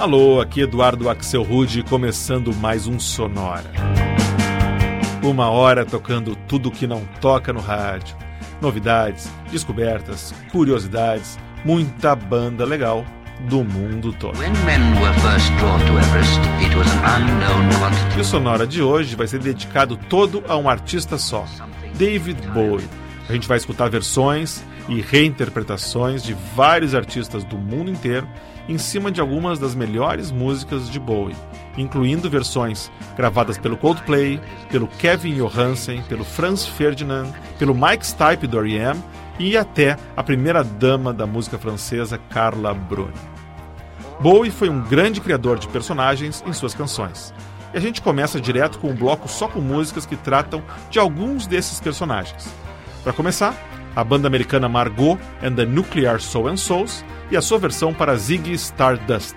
Alô, aqui Eduardo Axel Rude, começando mais um Sonora. Uma hora tocando tudo que não toca no rádio. Novidades, descobertas, curiosidades, muita banda legal do mundo todo. E o Sonora de hoje vai ser dedicado todo a um artista só, David Bowie. A gente vai escutar versões e reinterpretações de vários artistas do mundo inteiro em cima de algumas das melhores músicas de Bowie, incluindo versões gravadas pelo Coldplay, pelo Kevin Johansen, pelo Franz Ferdinand, pelo Mike Stipe do R.E.M. e até a primeira dama da música francesa Carla Bruni. Bowie foi um grande criador de personagens em suas canções. E a gente começa direto com um bloco só com músicas que tratam de alguns desses personagens. Para começar, a banda americana Margot and the Nuclear Soul and Souls e a sua versão para Ziggy Stardust.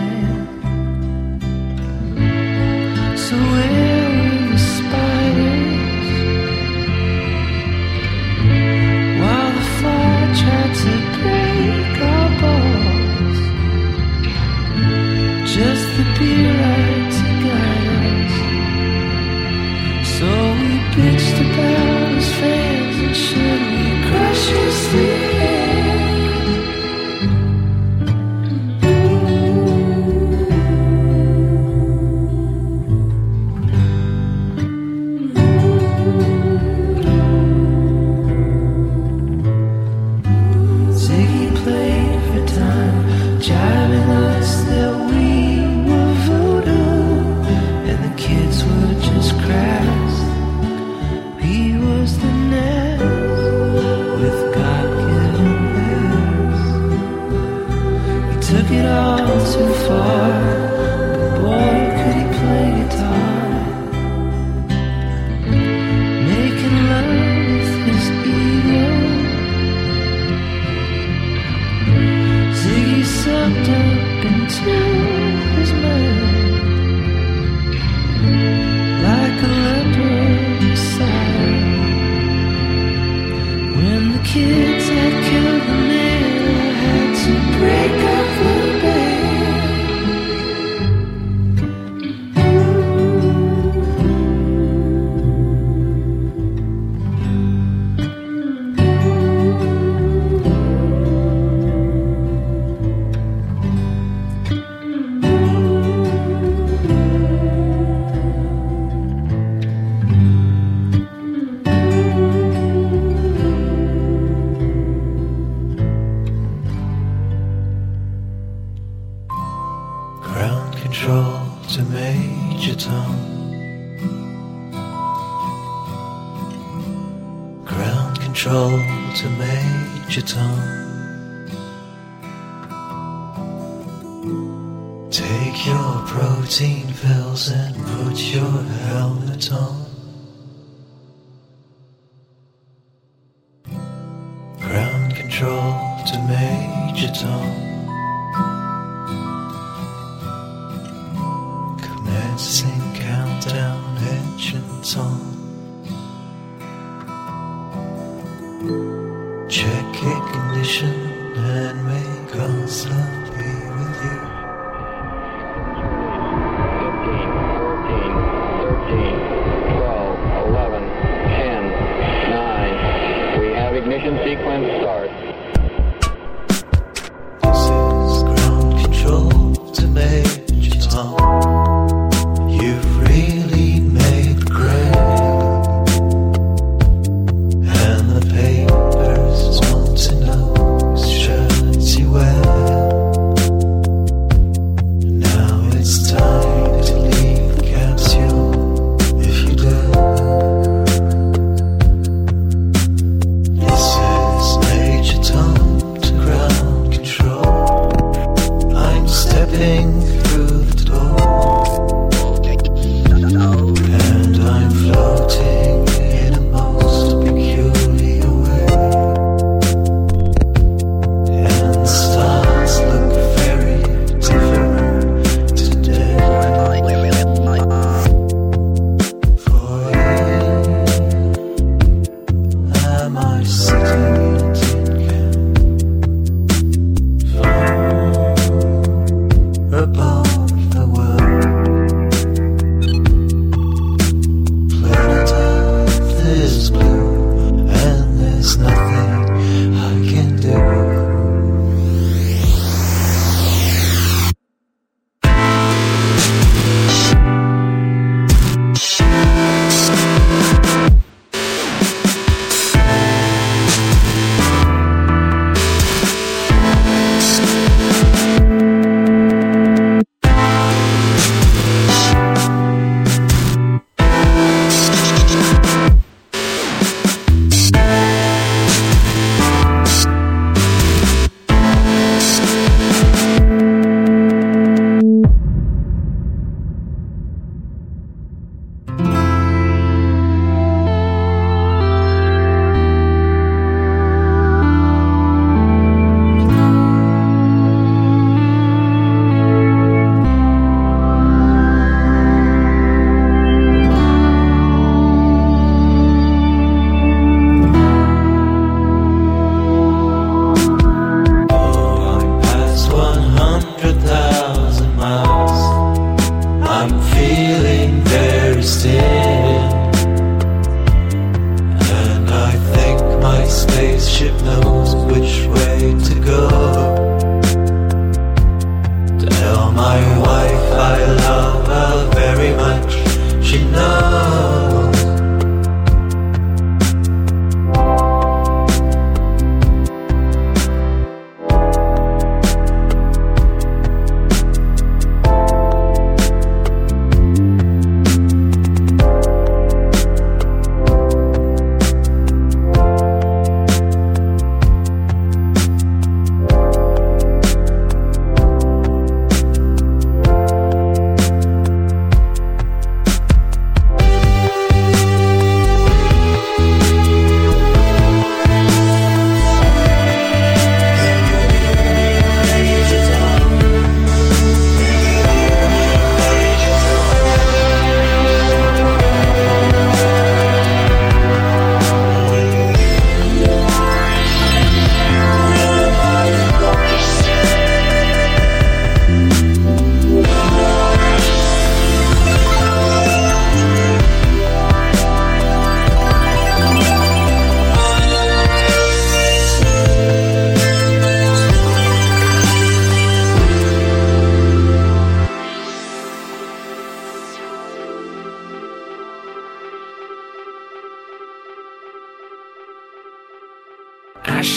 kids at camp.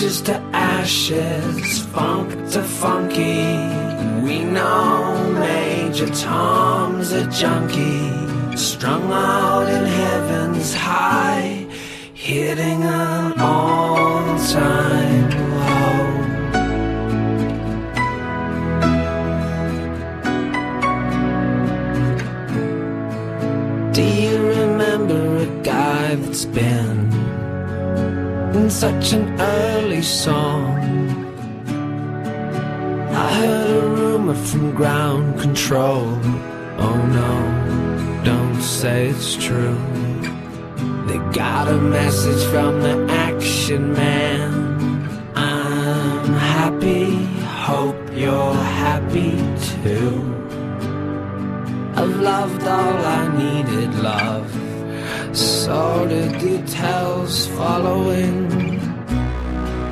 Ashes to ashes, funk to funky. We know Major Tom's a junkie, strung out in heaven's high, hitting an all-time low. Do you remember a guy that's been in such an early song? I heard a rumor from ground control. Oh no, don't say it's true. They got a message from the action man. I'm happy, hope you're happy too. I've loved all I needed, love. Sordid details following.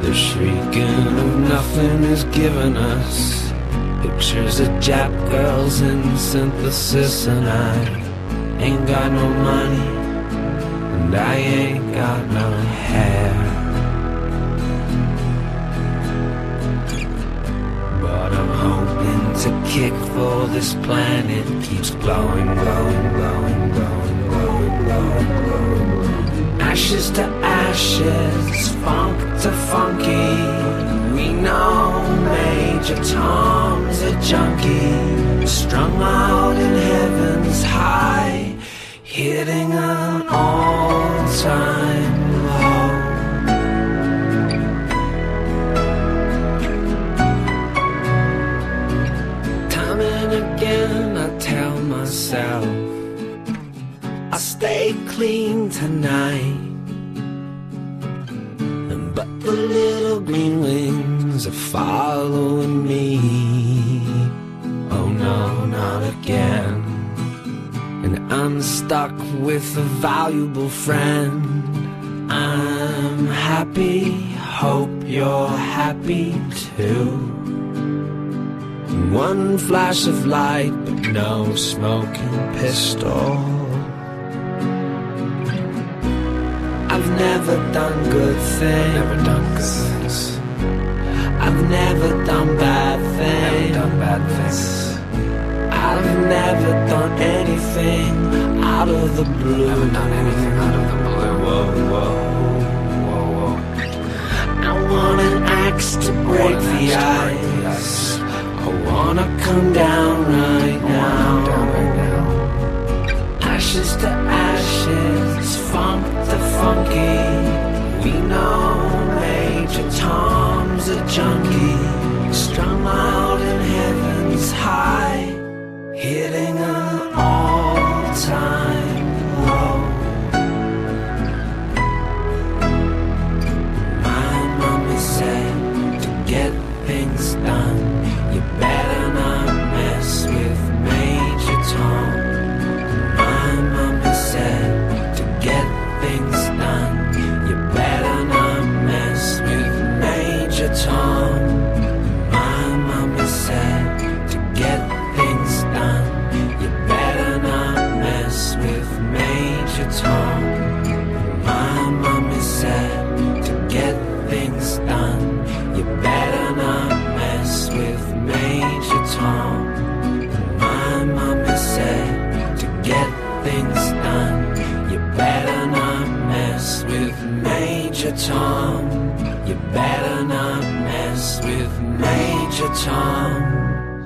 The shrieking of nothing is given us. Pictures of Jap girls in synthesis, and I ain't got no money, and I ain't got no hair. But I'm hoping to kick for this planet keeps glowing, glowing, glowing, glowing. Ashes to ashes, funk to funky. We know Major Tom's a junkie, strung out in heaven's valuable friend I'm happy, hope you're happy too one flash of light, but no smoking pistol. I've never done good things. Never done good things. I've never done bad things. Never done bad things. I've never done anything out of the blue. Never done anything out of the blue. Whoa, whoa, whoa, whoa. I want an axe to break the ice. I wanna come down right now. Down right now. Ashes to ashes, funk the funky. We know Major Tom's a junkie, strung out in heaven's high, hitting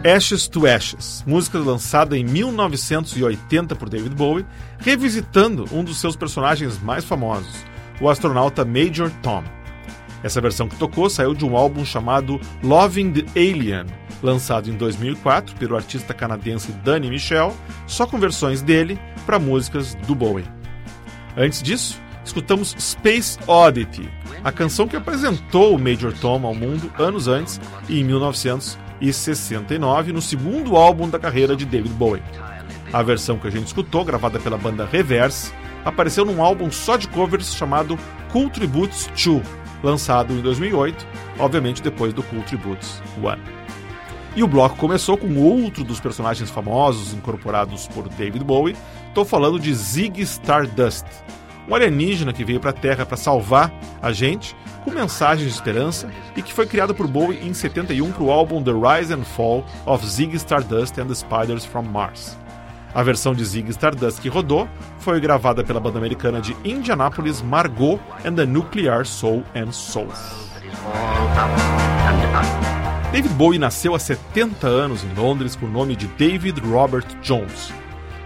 Ashes to Ashes, música lançada em 1980 por David Bowie, revisitando um dos seus personagens mais famosos, o astronauta Major Tom. Essa versão que tocou saiu de um álbum chamado Loving the Alien, lançado em 2004 pelo artista canadense Danny Michel, só com versões dele para músicas do Bowie. Antes disso, escutamos Space Oddity, a canção que apresentou o Major Tom ao mundo anos antes, em 1969, no segundo álbum da carreira de David Bowie. A versão que a gente escutou, gravada pela banda Reverse, apareceu num álbum só de covers chamado Cool Tributes 2, lançado em 2008, obviamente depois do Cool Tributes 1. E o bloco começou com outro dos personagens famosos incorporados por David Bowie. Estou falando de Ziggy Stardust, um alienígena que veio para a Terra para salvar a gente, com mensagens de esperança, e que foi criado por Bowie em 71 para o álbum The Rise and Fall of Ziggy Stardust and the Spiders from Mars. A versão de Ziggy Stardust que rodou foi gravada pela banda americana de Indianapolis Margot and the Nuclear Soul and Soul. David Bowie nasceu há 70 anos em Londres com o nome de David Robert Jones.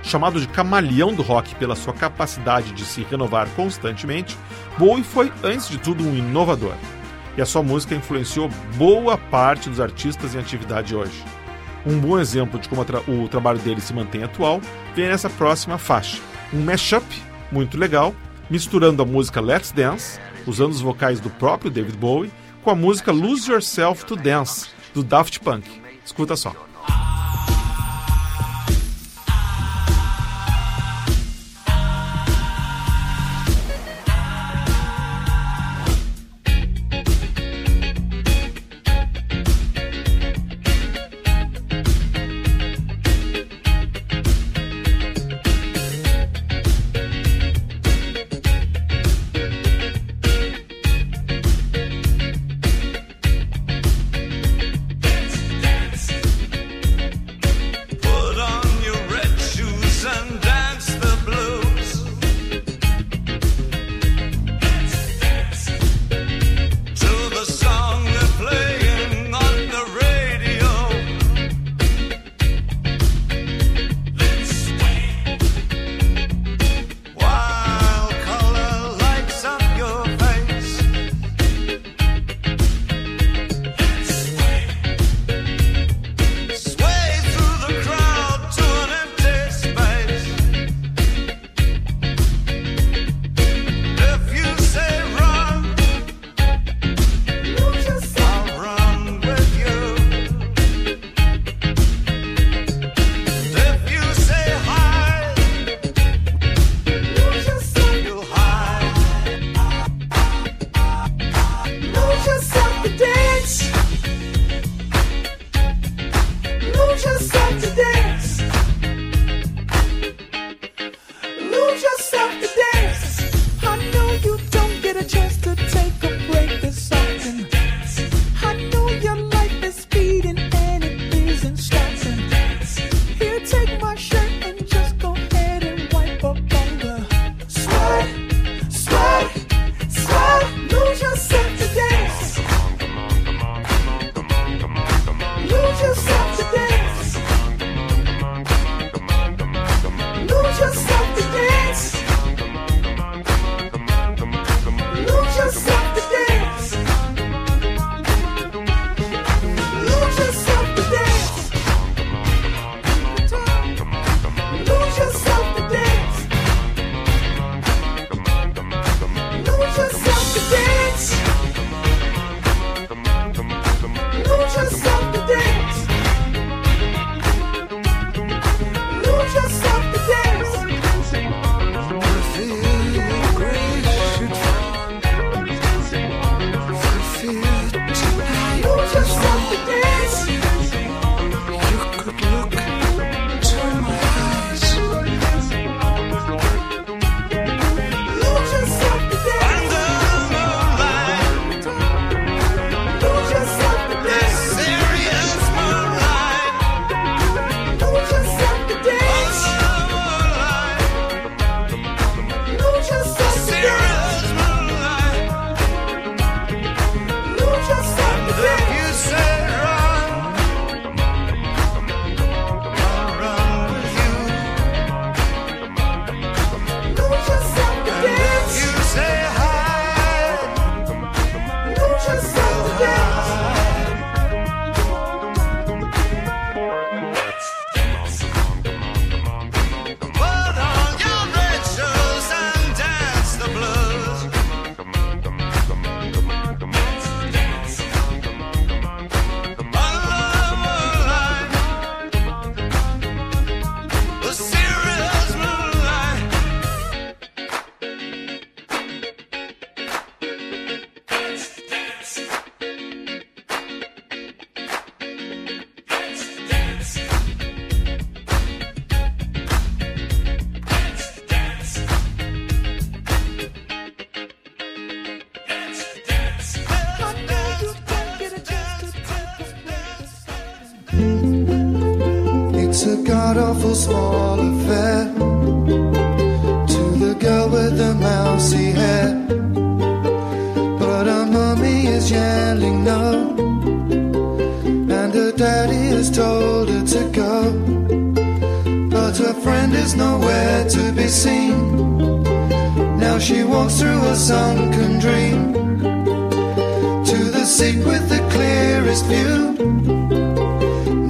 Chamado de camaleão do rock pela sua capacidade de se renovar constantemente, Bowie foi, antes de tudo, um inovador. E a sua música influenciou boa parte dos artistas em atividade hoje. Um bom exemplo de como o trabalho dele se mantém atual vem nessa próxima faixa. Um mashup muito legal, misturando a música Let's Dance, usando os vocais do próprio David Bowie, com a música Lose Yourself to Dance, do Daft Punk. Escuta só.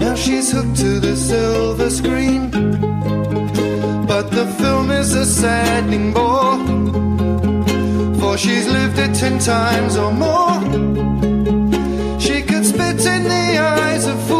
Now she's hooked to the silver screen. But the film is a saddening bore. For she's lived it ten times or more. She could spit in the eyes of fools.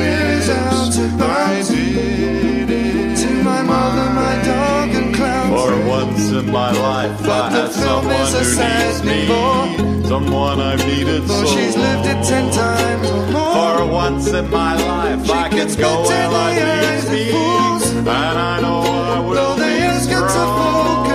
years out to my mother, my dog, and clowns. For once in my life, but I had someone who needs me. Someone I've needed for so she's lived it ten times or more. For once in my life, she I could go where life leads me, and I know I will. Though the years get.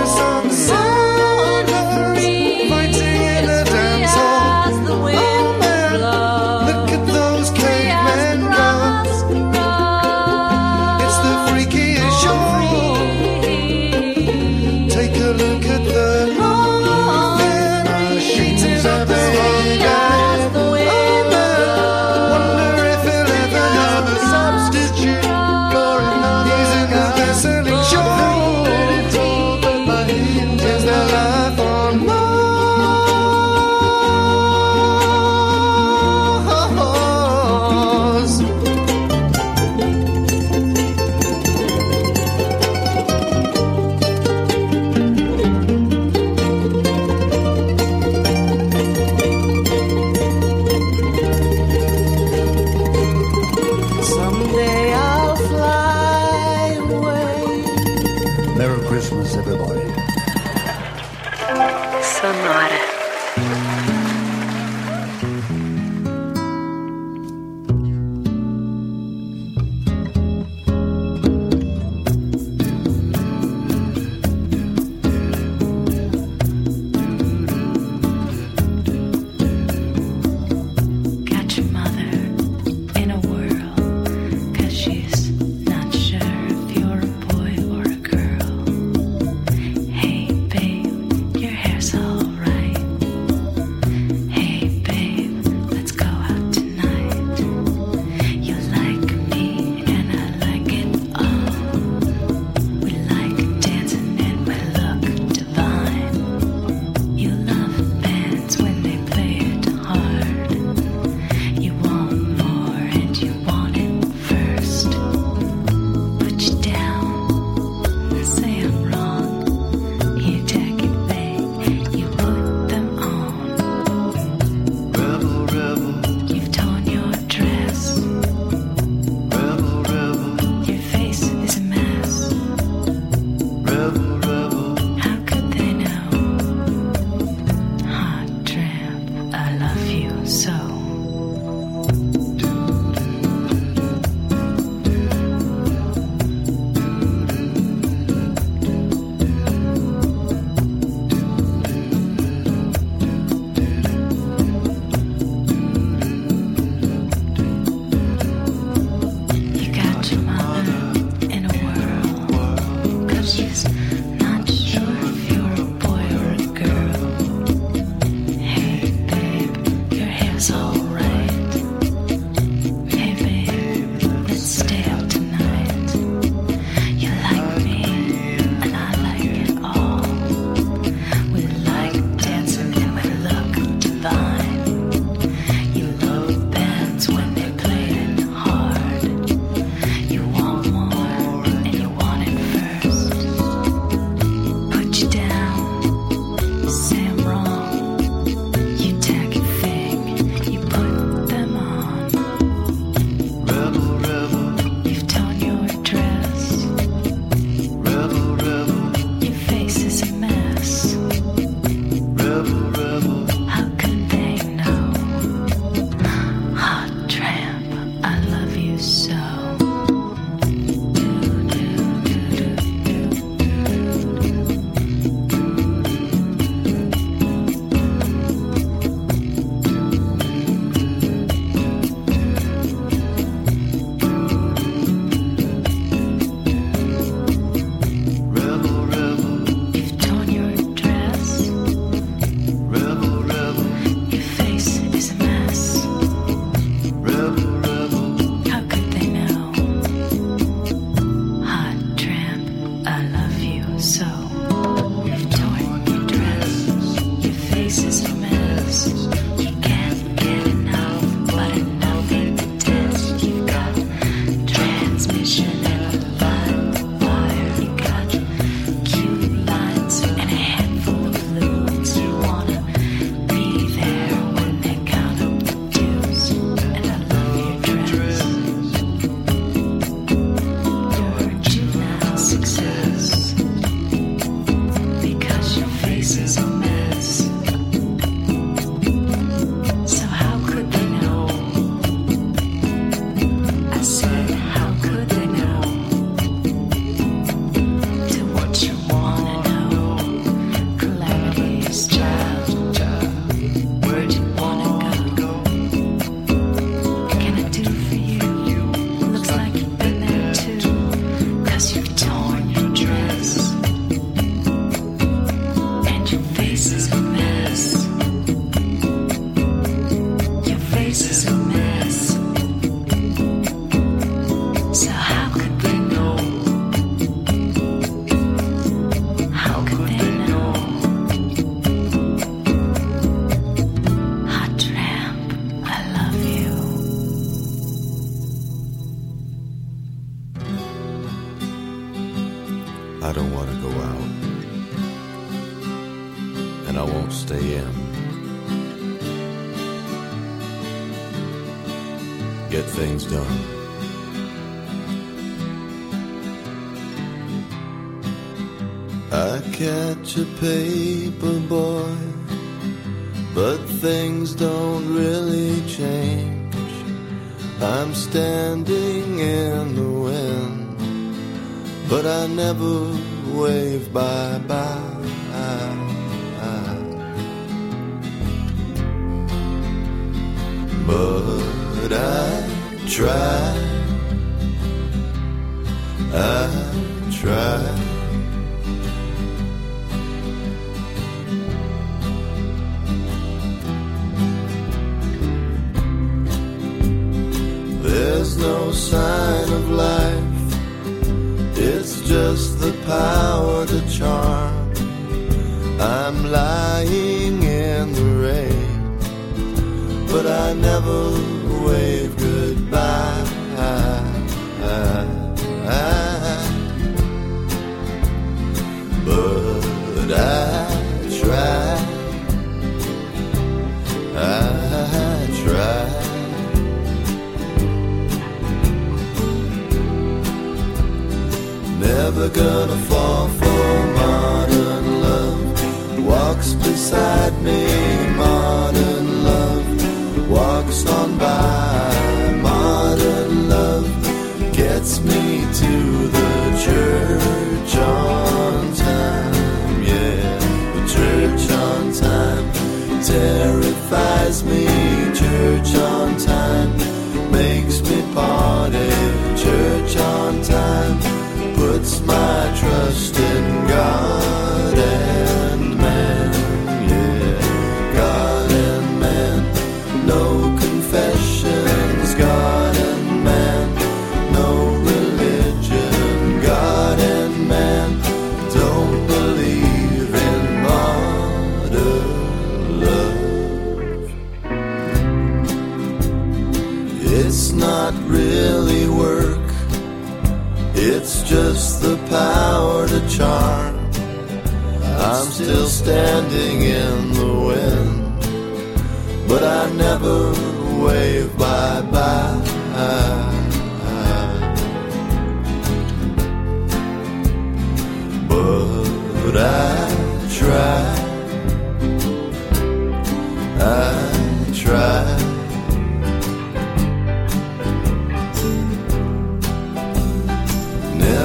Catch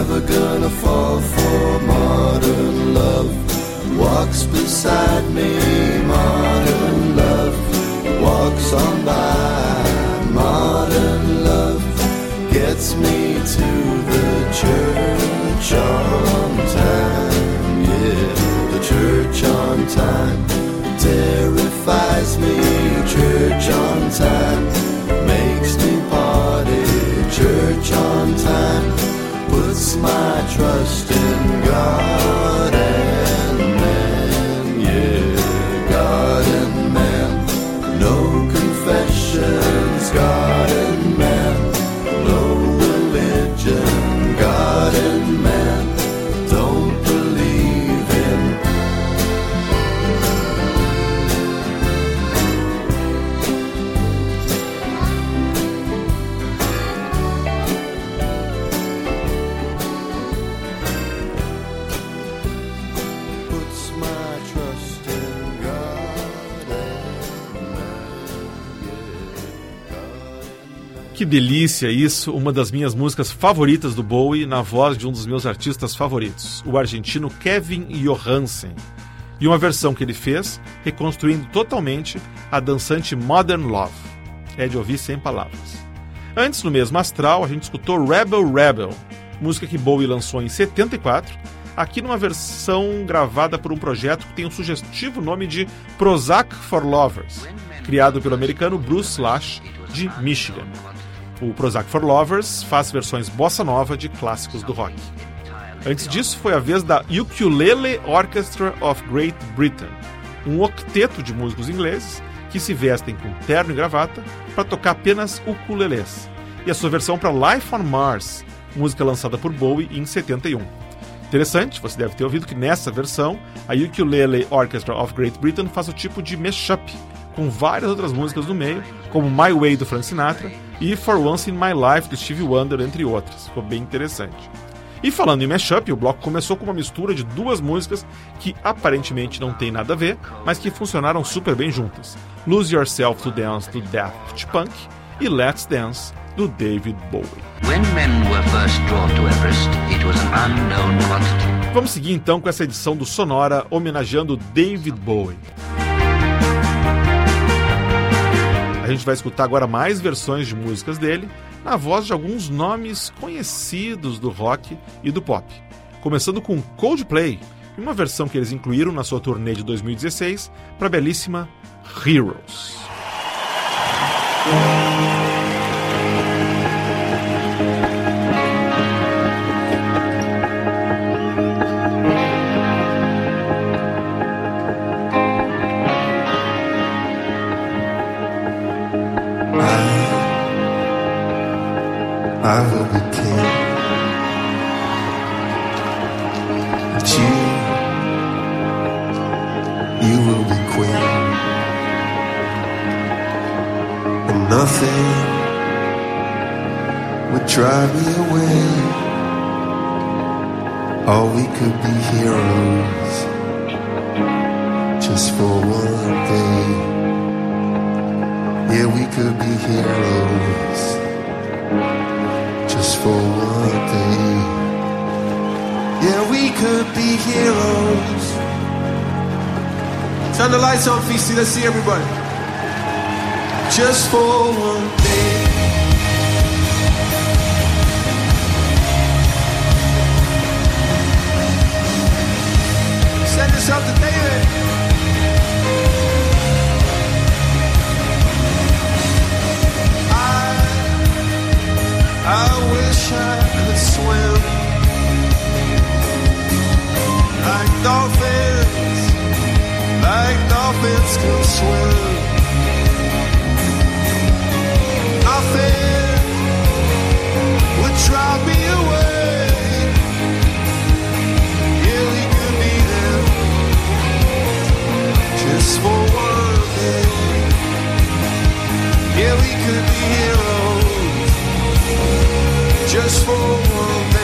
Never gonna fall for modern love. Walks beside me, modern love. Walks on by, modern love. Gets me to the church on time. Yeah, the church on time. Terrifies me, church on time. Makes me party, church on time my trust in God delícia isso, uma das minhas músicas favoritas do Bowie na voz de um dos meus artistas favoritos, o argentino Kevin Johansen. E uma versão que ele fez reconstruindo totalmente a dançante Modern Love. É de ouvir sem palavras. Antes, no mesmo astral, a gente escutou Rebel Rebel, música que Bowie lançou em 74, aqui numa versão gravada por um projeto que tem o sugestivo nome de Prozac for Lovers, criado pelo americano Bruce Slash, de Michigan. O Prozac for Lovers faz versões bossa nova de clássicos do rock. Antes disso, foi a vez da Ukulele Orchestra of Great Britain, um octeto de músicos ingleses que se vestem com terno e gravata para tocar apenas ukulelês, e a sua versão para Life on Mars, música lançada por Bowie em 71. Interessante, você deve ter ouvido que nessa versão, a Ukulele Orchestra of Great Britain faz o tipo de mashup com várias outras músicas no meio, como My Way do Frank Sinatra e For Once in My Life do Stevie Wonder, entre outras. Ficou bem interessante. E falando em mashup, o bloco começou com uma mistura de duas músicas que aparentemente não tem nada a ver, mas que funcionaram super bem juntas: Lose Yourself to Dance do Daft Punk e Let's Dance do David Bowie. When men were first drawn to Everest, it was an unknown quantity. Vamos seguir então com essa edição do Sonora homenageando David Bowie. Gente vai escutar agora mais versões de músicas dele, na voz de alguns nomes conhecidos do rock e do pop. Começando com Coldplay, uma versão que eles incluíram na sua turnê de 2016 para a belíssima Heroes. For one day. Yeah, we could be heroes. Turn the lights on, Feasty. Let's see everybody. Just for one day. Send this up to David. For one day. Yeah, we could be heroes just for one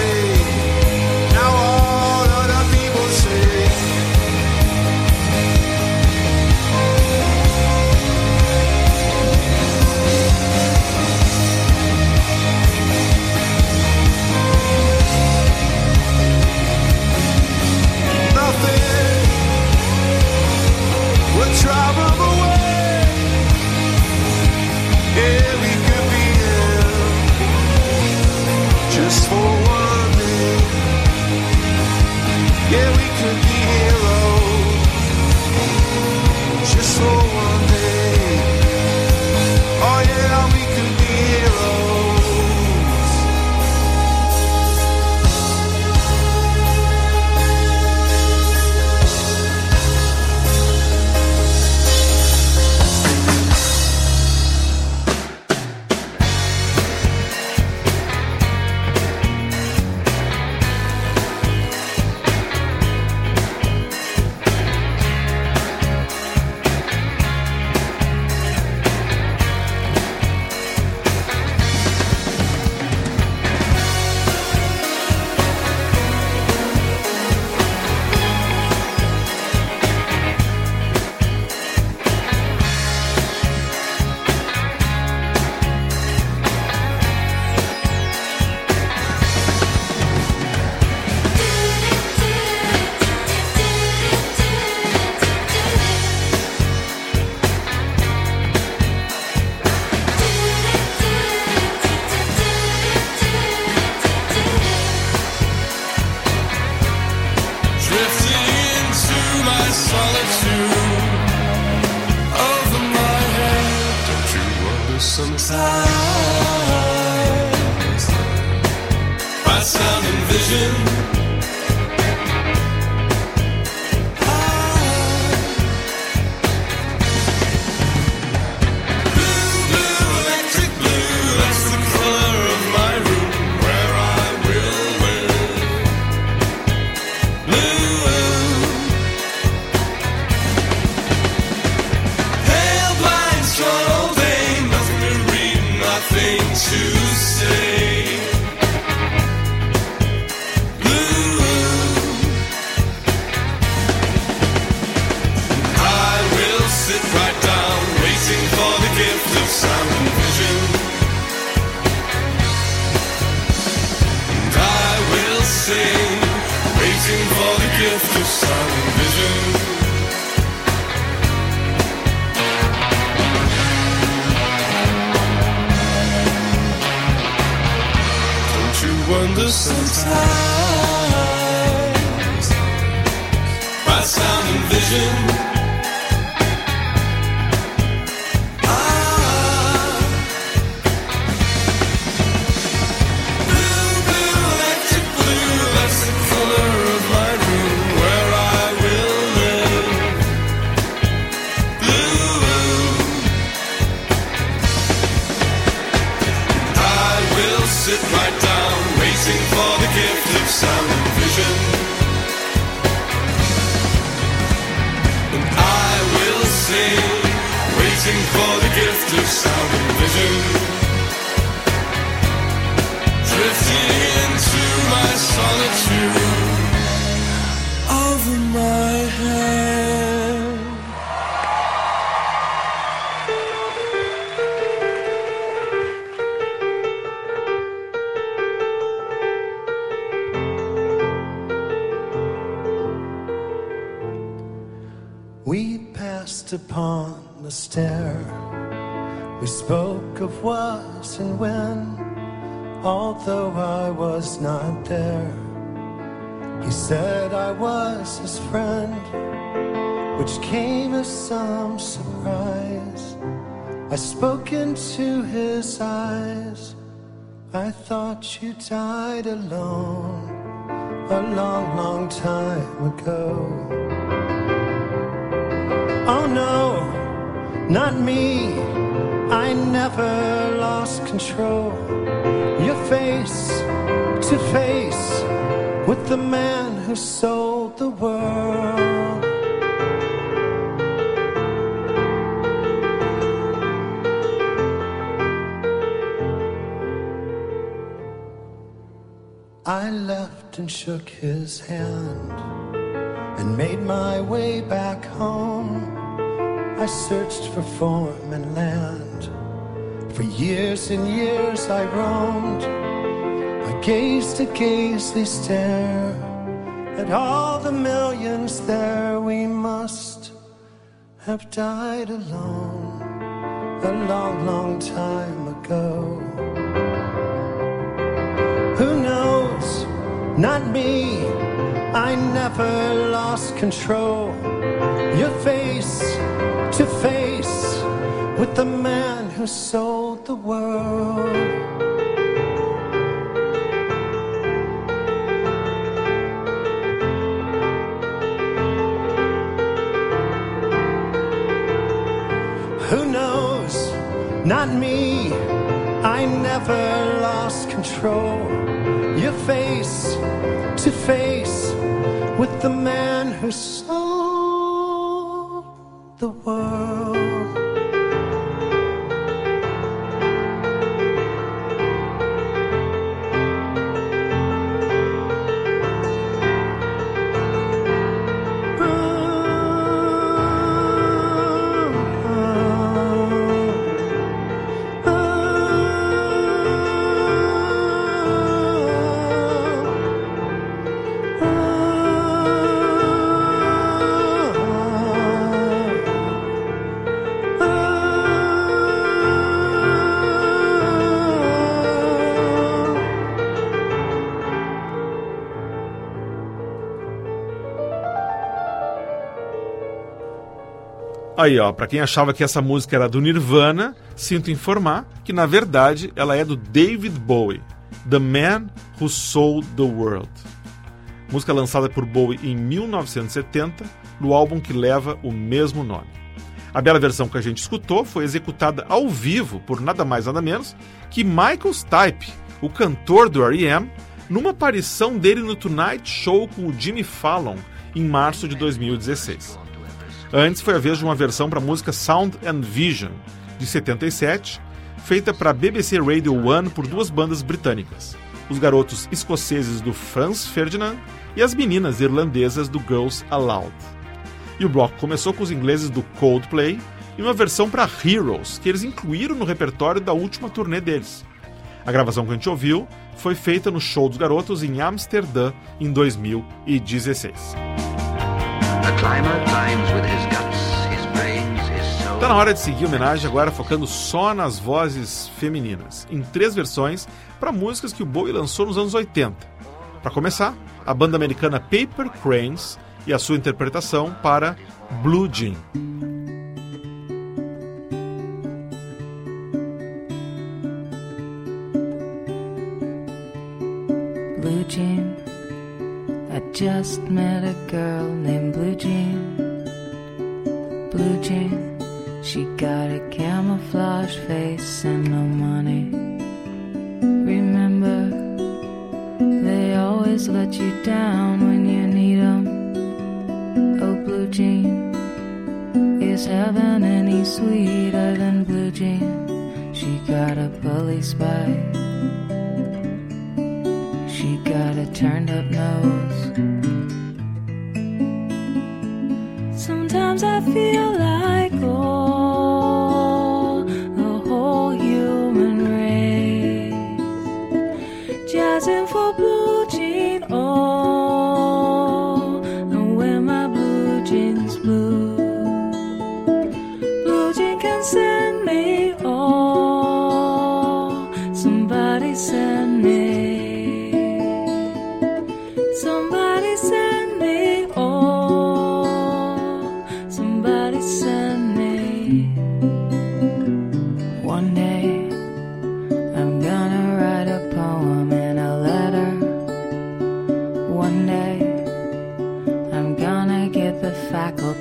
to say. Sometimes by sound and vision? We spoke of was and when, although I was not there. He said I was his friend, which came as some surprise. I spoke into his eyes. I thought you died alone a long, long time ago. Oh no, not me. I never lost control. Your face to face with the man who sold the world. I left and shook his hand and made my way back home. I searched for form and land. For years and years I roamed. I gazed a gazely stare at all the millions there. We must have died alone a long, long time ago. Who knows? Not me. I never lost control. Your face to face with the man who sold the world. Who knows? Not me. I never lost control. Your face to face with the man who sold the world. Aí, ó, pra quem achava que essa música era do Nirvana, sinto informar que na verdade ela é do David Bowie, The Man Who Sold the World. Música lançada por Bowie em 1970, no álbum que leva o mesmo nome. A bela versão que a gente escutou foi executada ao vivo por nada mais nada menos que Michael Stipe, o cantor do R.E.M., numa aparição dele no Tonight Show com o Jimmy Fallon em março de 2016. Antes foi a vez de uma versão para a música Sound and Vision, de 77, feita para a BBC Radio 1 por duas bandas britânicas, os garotos escoceses do Franz Ferdinand e as meninas irlandesas do Girls Aloud. E o bloco começou com os ingleses do Coldplay e uma versão para Heroes, que eles incluíram no repertório da última turnê deles. A gravação que a gente ouviu foi feita no Show dos Garotos em Amsterdã em 2016. Tá na hora de seguir a homenagem agora focando só nas vozes femininas, em três versões para músicas que o Bowie lançou nos anos 80. Para começar, a banda americana Paper Cranes e a sua interpretação para Blue Jean. Just met a girl named Blue Jean. Blue Jean. She got a camouflage face and no money. Remember, they always let you down when you need 'em. Oh, Blue Jean. Is heaven any sweeter than Blue Jean? She got a bully bite. She got a turned up nose.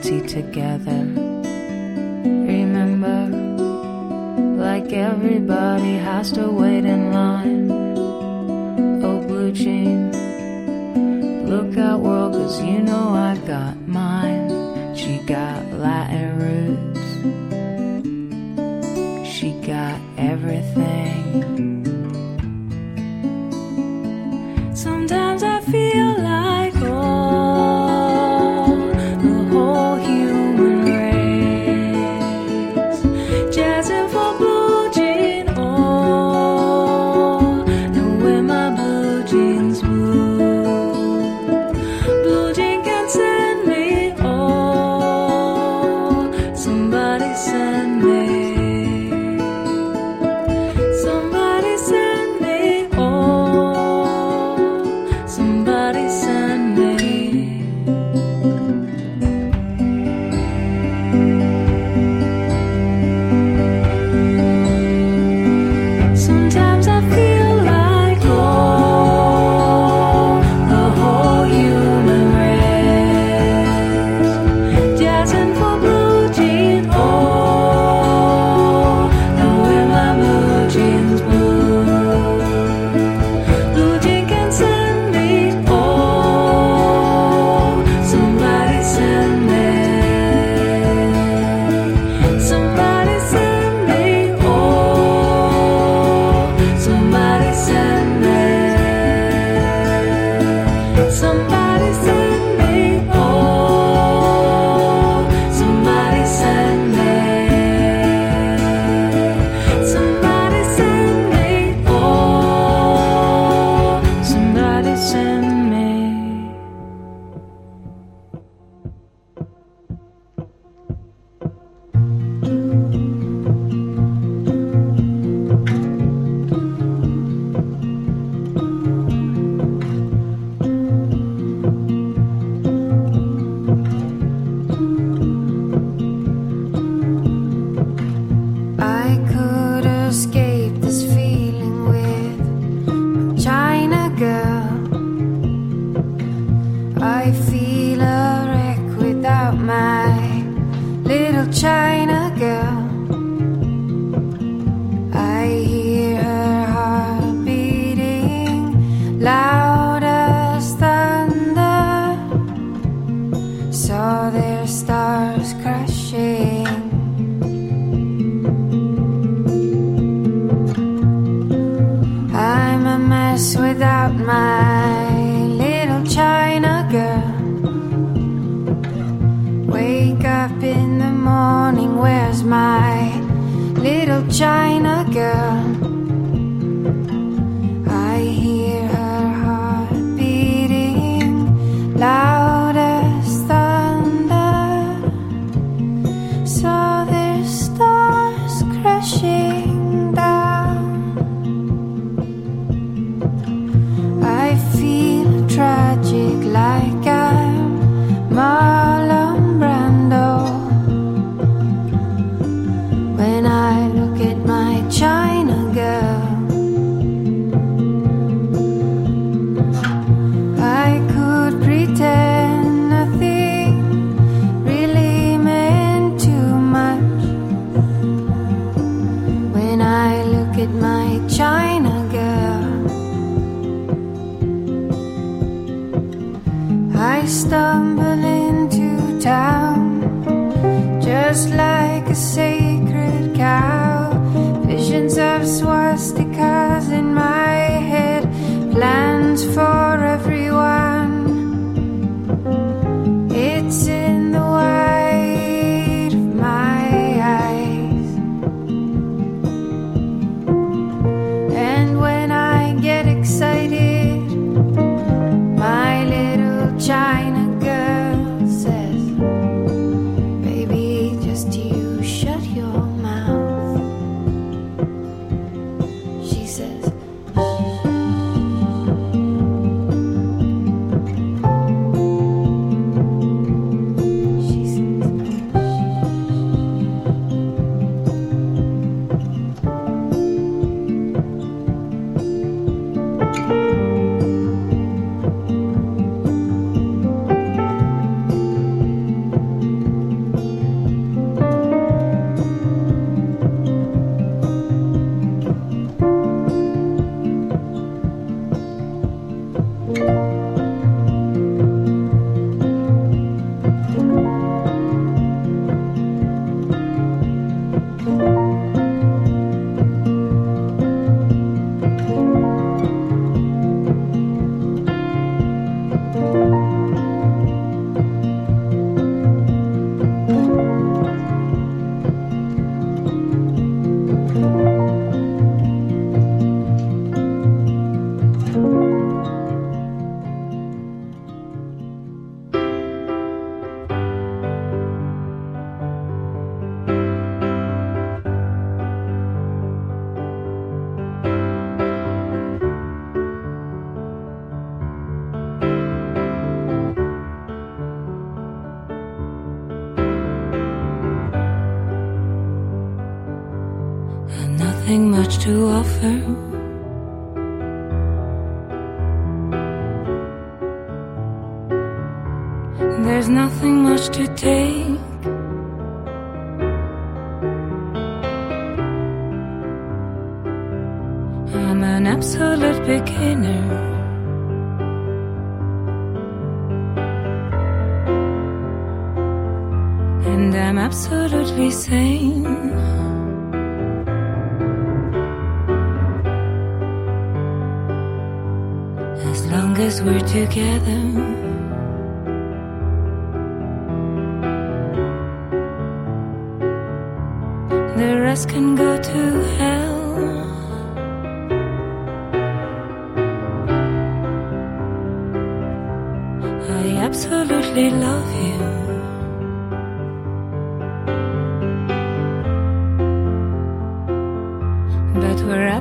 Together. Remember, like everybody has to wait in line. Oh, blue jean. Look out, world, cause you know I got mine. She got Latin Somebody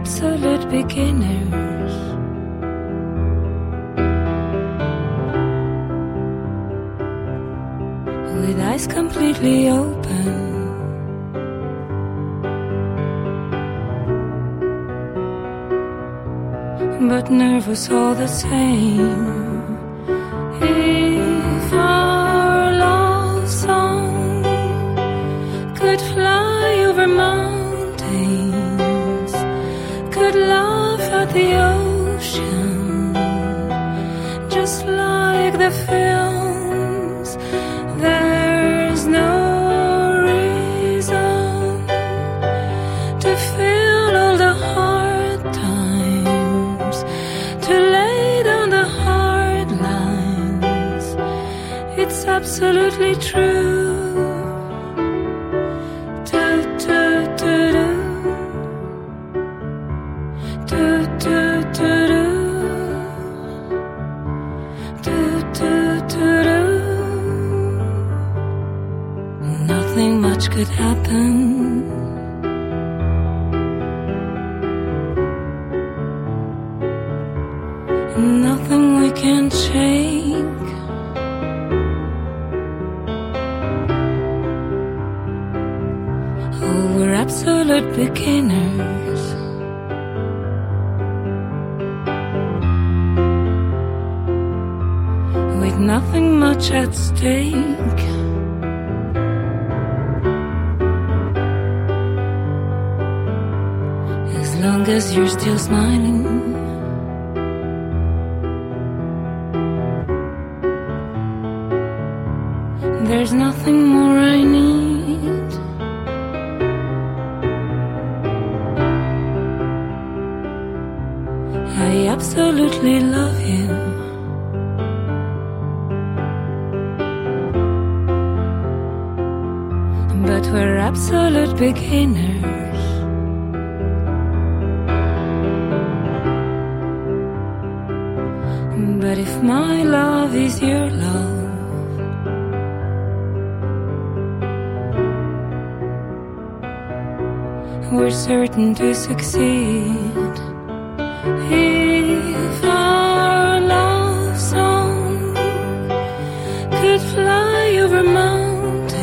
absolute beginners. With eyes completely open. But nervous all the same. the ocean, just like the films. There's no reason to feel all the hard times, to lay down the hard lines. It's absolutely As long as you're still smiling. There's nothing more I need. I absolutely love you. But we're absolute beginners. But if my love is your love, we're certain to succeed. If our love song could fly over mountains,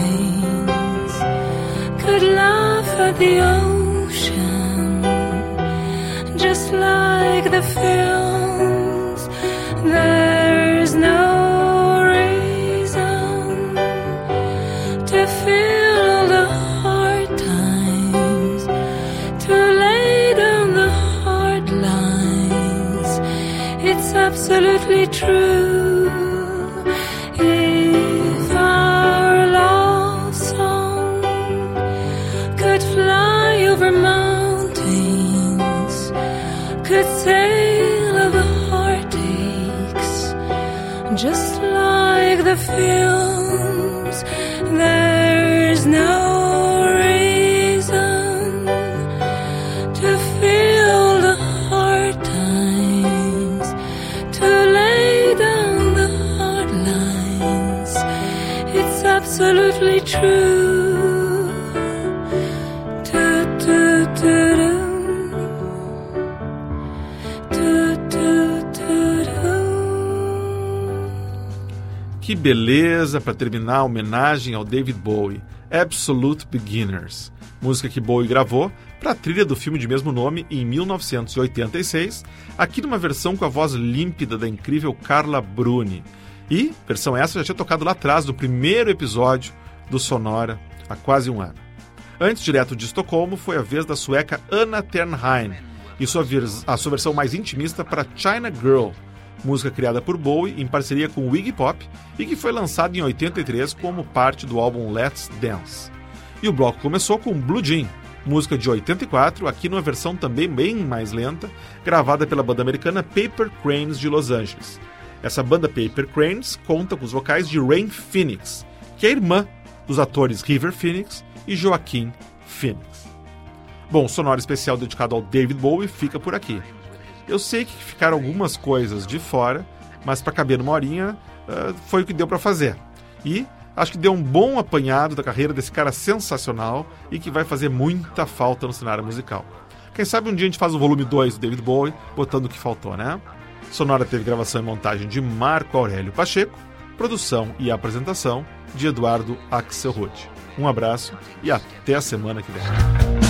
could laugh at the ocean, just like the films, films, there's no reason to feel the hard times, to lay down the hard lines. It's absolutely true. Beleza para terminar a homenagem ao David Bowie, Absolute Beginners, música que Bowie gravou para a trilha do filme de mesmo nome em 1986, aqui numa versão com a voz límpida da incrível Carla Bruni. E versão essa já tinha tocado lá atrás, no primeiro episódio do Sonora, há quase um ano. Antes, direto de Estocolmo, foi a vez da sueca Anna Ternheim e sua, a sua versão mais intimista para China Girl, música criada por Bowie em parceria com Iggy Pop e que foi lançada em 83 como parte do álbum Let's Dance. E o bloco começou com Blue Jean, música de 84, aqui numa versão também bem mais lenta, gravada pela banda americana Paper Cranes de Los Angeles. Essa banda Paper Cranes conta com os vocais de Rain Phoenix, que é irmã dos atores River Phoenix e Joaquim Phoenix. Bom, sonoro especial dedicado ao David Bowie fica por aqui. Eu sei que ficaram algumas coisas de fora, mas para caber numa horinha ah, foi o que deu para fazer. E acho que deu um bom apanhado da carreira desse cara sensacional e que vai fazer muita falta no cenário musical. Quem sabe um dia a gente faz o volume 2 do David Bowie, botando o que faltou, né? Sonora teve gravação e montagem de Marco Aurélio Pacheco, produção e apresentação de Eduardo Axelrod. Um abraço e até a semana que vem.